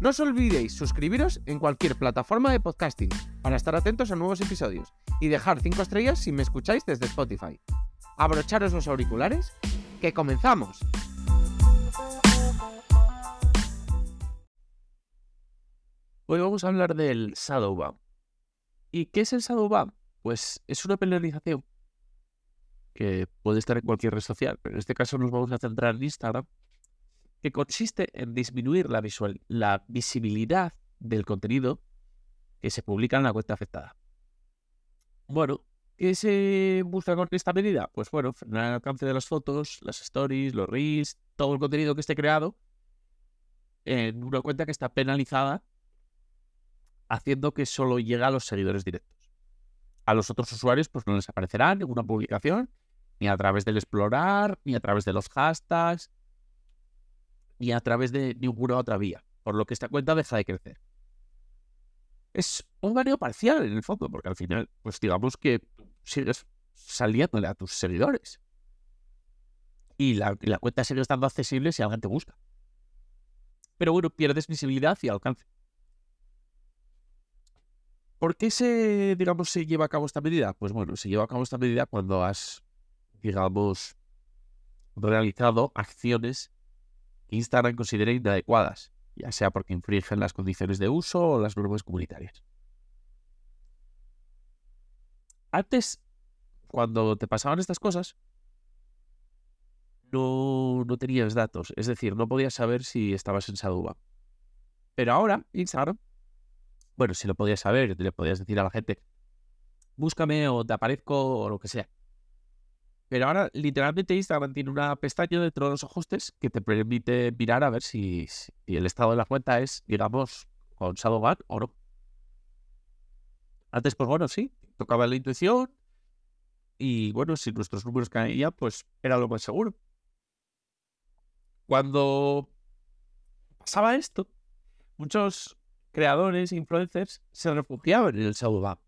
No os olvidéis suscribiros en cualquier plataforma de podcasting para estar atentos a nuevos episodios y dejar 5 estrellas si me escucháis desde Spotify. Abrocharos los auriculares, que comenzamos. Hoy vamos a hablar del Shadowban. ¿Y qué es el Shadowban? Pues es una penalización que puede estar en cualquier red social, pero en este caso nos vamos a centrar en Instagram, que consiste en disminuir la, visual, la visibilidad del contenido que se publica en la cuenta afectada. Bueno, ¿qué se busca con esta medida? Pues bueno, frenar el alcance de las fotos, las stories, los reels, todo el contenido que esté creado en una cuenta que está penalizada, haciendo que solo llegue a los seguidores directos. A los otros usuarios, pues no les aparecerá ninguna publicación, ni a través del explorar, ni a través de los hashtags, ni a través de ninguna otra vía, por lo que esta cuenta deja de crecer. Es un baneo parcial en el fondo, porque al final, pues digamos que sigues saliéndole a tus seguidores. Y la, y la cuenta sigue estando accesible si alguien te busca. Pero bueno, pierdes visibilidad y alcance. ¿Por qué se, digamos, se lleva a cabo esta medida? Pues bueno, se lleva a cabo esta medida cuando has, digamos, realizado acciones que Instagram considere inadecuadas, ya sea porque infringen las condiciones de uso o las normas comunitarias. Antes, cuando te pasaban estas cosas, no, no tenías datos, es decir, no podías saber si estabas en Saduba. Pero ahora, Instagram, bueno, si lo podías saber, le podías decir a la gente, búscame o te aparezco o lo que sea. Pero ahora, literalmente, Instagram tiene una pestaña dentro de los ajustes que te permite mirar a ver si, el estado de la cuenta es, digamos, con Shadowban o no. Antes, pues bueno, sí, tocaba la intuición. Y bueno, si nuestros números caían, pues era lo más seguro. Cuando pasaba esto, muchos creadores, influencers, se refugiaban en el Shadowban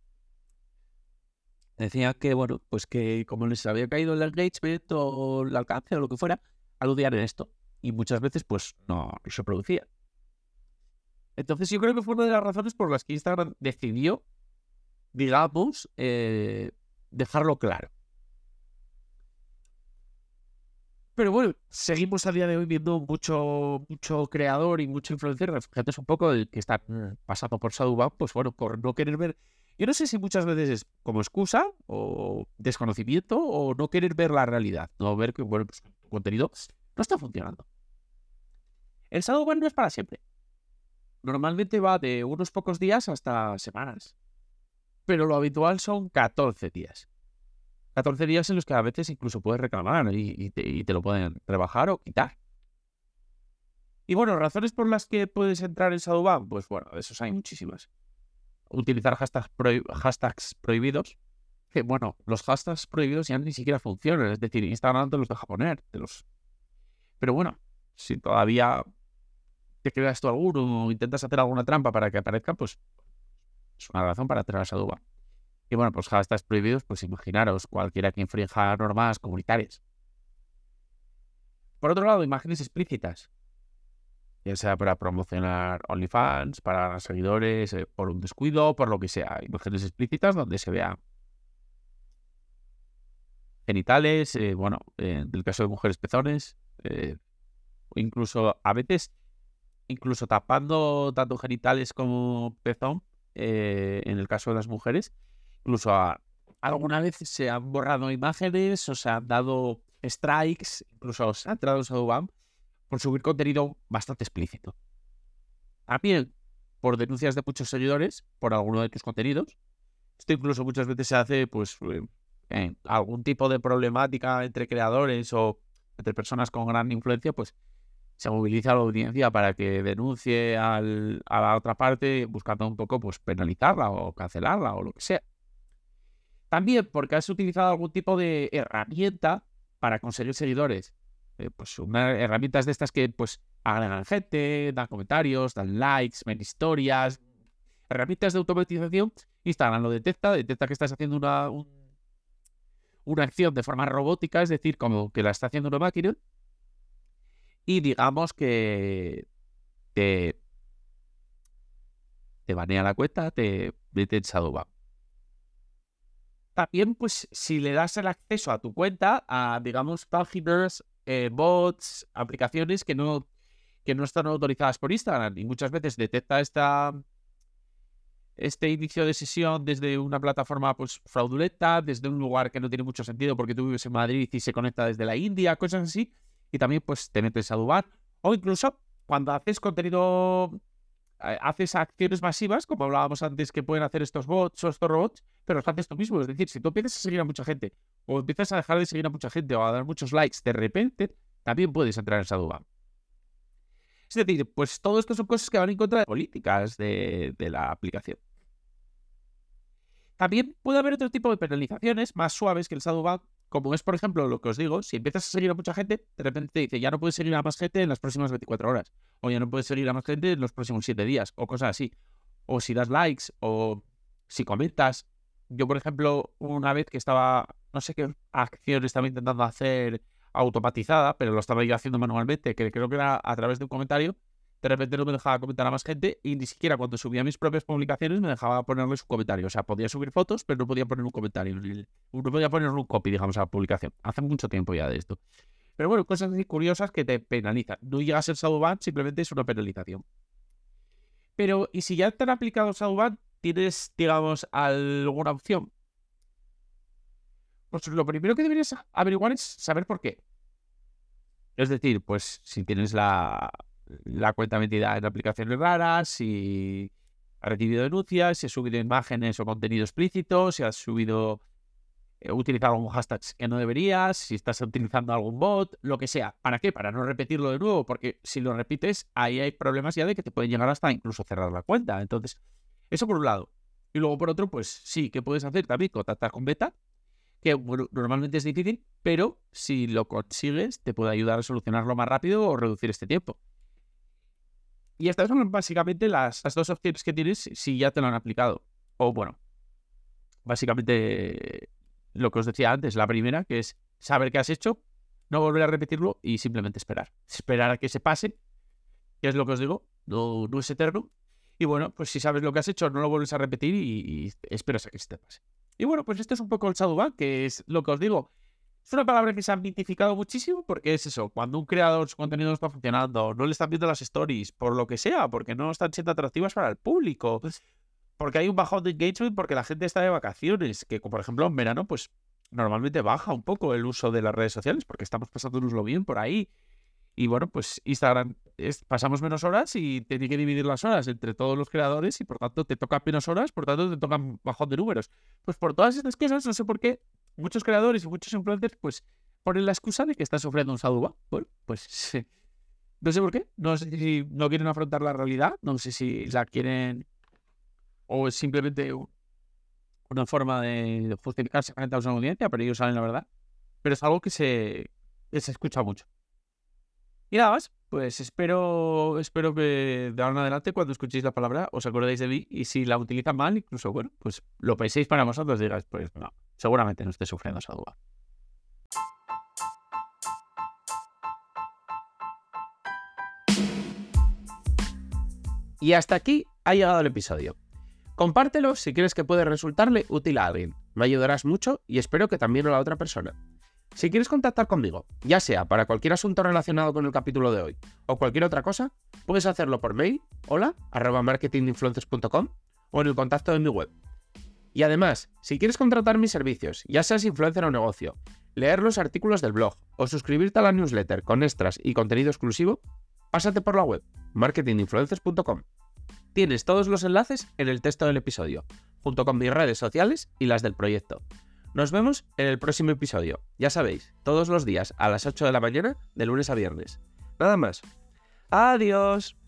decía que, bueno, pues que como les había caído el engagement o el alcance o lo que fuera, aludían en esto. Y muchas veces, pues, no, se producía. Entonces yo creo que fue una de las razones por las que Instagram decidió, digamos, eh, dejarlo claro. Pero bueno, seguimos a día de hoy viendo mucho, mucho creador y mucho influencer, refugiantes un poco el que están pasando por Shadowban, pues bueno, por no querer ver yo no sé si muchas veces es como excusa o desconocimiento o no querer ver la realidad, no ver que bueno, pues, tu contenido no está funcionando. El Shadowban no es para siempre. Normalmente va de unos pocos días hasta semanas. Pero lo habitual son 14 días. 14 días en los que a veces incluso puedes reclamar y, te, lo pueden rebajar o quitar. Y bueno, razones por las que puedes entrar en Shadowban, pues bueno, de esos hay muchísimas utilizar hashtags, prohibidos. Que bueno, los hashtags prohibidos ya ni siquiera funcionan. Es decir, Instagram te los deja poner. los... Pero bueno, si todavía te creas tú alguno o intentas hacer alguna trampa para que aparezca, pues es una razón para tener esa duda. Y bueno, pues hashtags prohibidos, pues imaginaros cualquiera que infrinja normas comunitarias. Por otro lado, imágenes explícitas ya sea para promocionar OnlyFans, para seguidores, eh, por un descuido, por lo que sea. Imágenes explícitas donde se vean genitales, eh, bueno, en el caso de mujeres pezones, eh, incluso a veces, incluso tapando tanto genitales como pezón, en el caso de las mujeres, incluso alguna vez se han borrado imágenes o se han dado strikes, incluso se han Shadowban por subir contenido bastante explícito. También por denuncias de muchos seguidores por alguno de tus contenidos. Esto incluso muchas veces se hace pues eh, algún tipo de problemática entre creadores o entre personas con gran influencia, pues se moviliza la audiencia para que denuncie a la otra parte buscando un poco pues penalizarla o cancelarla o lo que sea. También porque has utilizado algún tipo de herramienta para conseguir seguidores. Eh, pues una herramientas de estas que pues agregan gente, dan comentarios, dan likes, ven historias. Herramientas de automatización. Instagram lo detecta, detecta que estás haciendo una, una acción de forma robótica, es decir, como que la está haciendo una máquina. Y digamos que te, te banea la cuenta, te mete en Shadowban también, pues, si le das el acceso a tu cuenta a, digamos, páginas, eh, bots, aplicaciones que no, que no están autorizadas por Instagram y muchas veces detecta esta, este inicio de sesión desde una plataforma pues fraudulenta, desde un lugar que no tiene mucho sentido porque tú vives en Madrid y se conecta desde la India, cosas así, y también pues te metes a dubar. O incluso cuando haces contenido haces acciones masivas, como hablábamos antes que pueden hacer estos bots o estos robots, pero los haces tú mismo. Es decir, si tú empiezas a seguir a mucha gente, o empiezas a dejar de seguir a mucha gente, o a dar muchos likes de repente, también puedes entrar en Shadowban. Es decir, pues todo esto son cosas que van en contra de políticas de, de la aplicación. También puede haber otro tipo de penalizaciones más suaves que el Shadowban, como es, por ejemplo, lo que os digo, si empiezas a seguir a mucha gente, de repente te dice, ya no puedes seguir a más gente en las próximas 24 horas, o ya no puedes seguir a más gente en los próximos 7 días, o cosas así. O si das likes, o si comentas. Yo, por ejemplo, una vez que estaba, no sé qué acción estaba intentando hacer automatizada, pero lo estaba yo haciendo manualmente, que creo que era a través de un comentario, de repente no me dejaba comentar a más gente y ni siquiera cuando subía mis propias publicaciones me dejaba ponerle su comentario. O sea, podía subir fotos, pero no podía poner un comentario. No podía poner un copy, digamos, a la publicación. Hace mucho tiempo ya de esto. Pero bueno, cosas así curiosas que te penalizan. No llega a ser simplemente es una penalización. Pero, ¿y si ya te han aplicado Shadowban, tienes, digamos, alguna opción? Pues lo primero que deberías averiguar es saber por qué. Es decir, pues si tienes la, la cuenta metida en aplicaciones raras, si ha recibido denuncias, si ha subido imágenes o contenido explícito, si has subido, eh, utilizado algún hashtag que no deberías, si estás utilizando algún bot, lo que sea. ¿Para qué? Para no repetirlo de nuevo, porque si lo repites, ahí hay problemas ya de que te pueden llegar hasta incluso cerrar la cuenta. Entonces, eso por un lado. Y luego por otro, pues sí, ¿qué puedes hacer también? Contactar con Beta, que normalmente es difícil, pero si lo consigues, te puede ayudar a solucionarlo más rápido o reducir este tiempo. Y estas son básicamente las, dos opciones que tienes si ya te lo han aplicado. O bueno, básicamente lo que os decía antes, la primera, que es saber qué has hecho, no volver a repetirlo y simplemente esperar. Esperar a que se pase, que es lo que os digo, no, no es eterno. Y bueno, pues si sabes lo que has hecho, no lo vuelves a repetir y, esperas a que se te pase. Y bueno, pues este es un poco el Shadowban, que es lo que os digo. Es una palabra que se ha mitificado muchísimo porque es eso, cuando un creador su contenido no está funcionando, no le están viendo las stories, por lo que sea, porque no están siendo atractivas para el público, porque hay un bajón de engagement porque la gente está de vacaciones, que por ejemplo en verano pues normalmente baja un poco el uso de las redes sociales porque estamos pasándonoslo bien por ahí. Y bueno, pues Instagram pasamos menos horas y tiene que dividir las horas entre todos los creadores y por tanto te tocan menos horas, por tanto te tocan bajón de números. Pues por todas estas cosas, no sé por qué, muchos creadores y muchos influencers, pues, ponen la excusa de que están sufriendo un saduba. Bueno, pues no sé por qué. No sé si no quieren afrontar la realidad, no sé si la quieren o es simplemente una forma de justificarse frente a una audiencia, pero ellos saben la verdad. Pero es algo que se, que se escucha mucho. Y nada más, pues espero, espero que de ahora en adelante, cuando escuchéis la palabra, os acordéis de mí y si la utilizan mal, incluso, bueno, pues lo penséis para vosotros, digáis, pues no, seguramente no esté sufriendo esa duda. Y hasta aquí ha llegado el episodio. Compártelo si quieres que puede resultarle útil a alguien. Me ayudarás mucho y espero que también a la otra persona. Si quieres contactar conmigo, ya sea para cualquier asunto relacionado con el capítulo de hoy o cualquier otra cosa, puedes hacerlo por mail, hola, arroba marketinginfluencers.com o en el contacto de mi web, y además, si quieres contratar mis servicios, ya seas influencer o negocio, leer los artículos del blog o suscribirte a la newsletter con extras y contenido exclusivo, pásate por la web marketinginfluencers.com. Tienes todos los enlaces en el texto del episodio, junto con mis redes sociales y las del proyecto. Nos vemos en el próximo episodio, ya sabéis, todos los días a las 8 de la mañana, de lunes a viernes. Nada más. Adiós.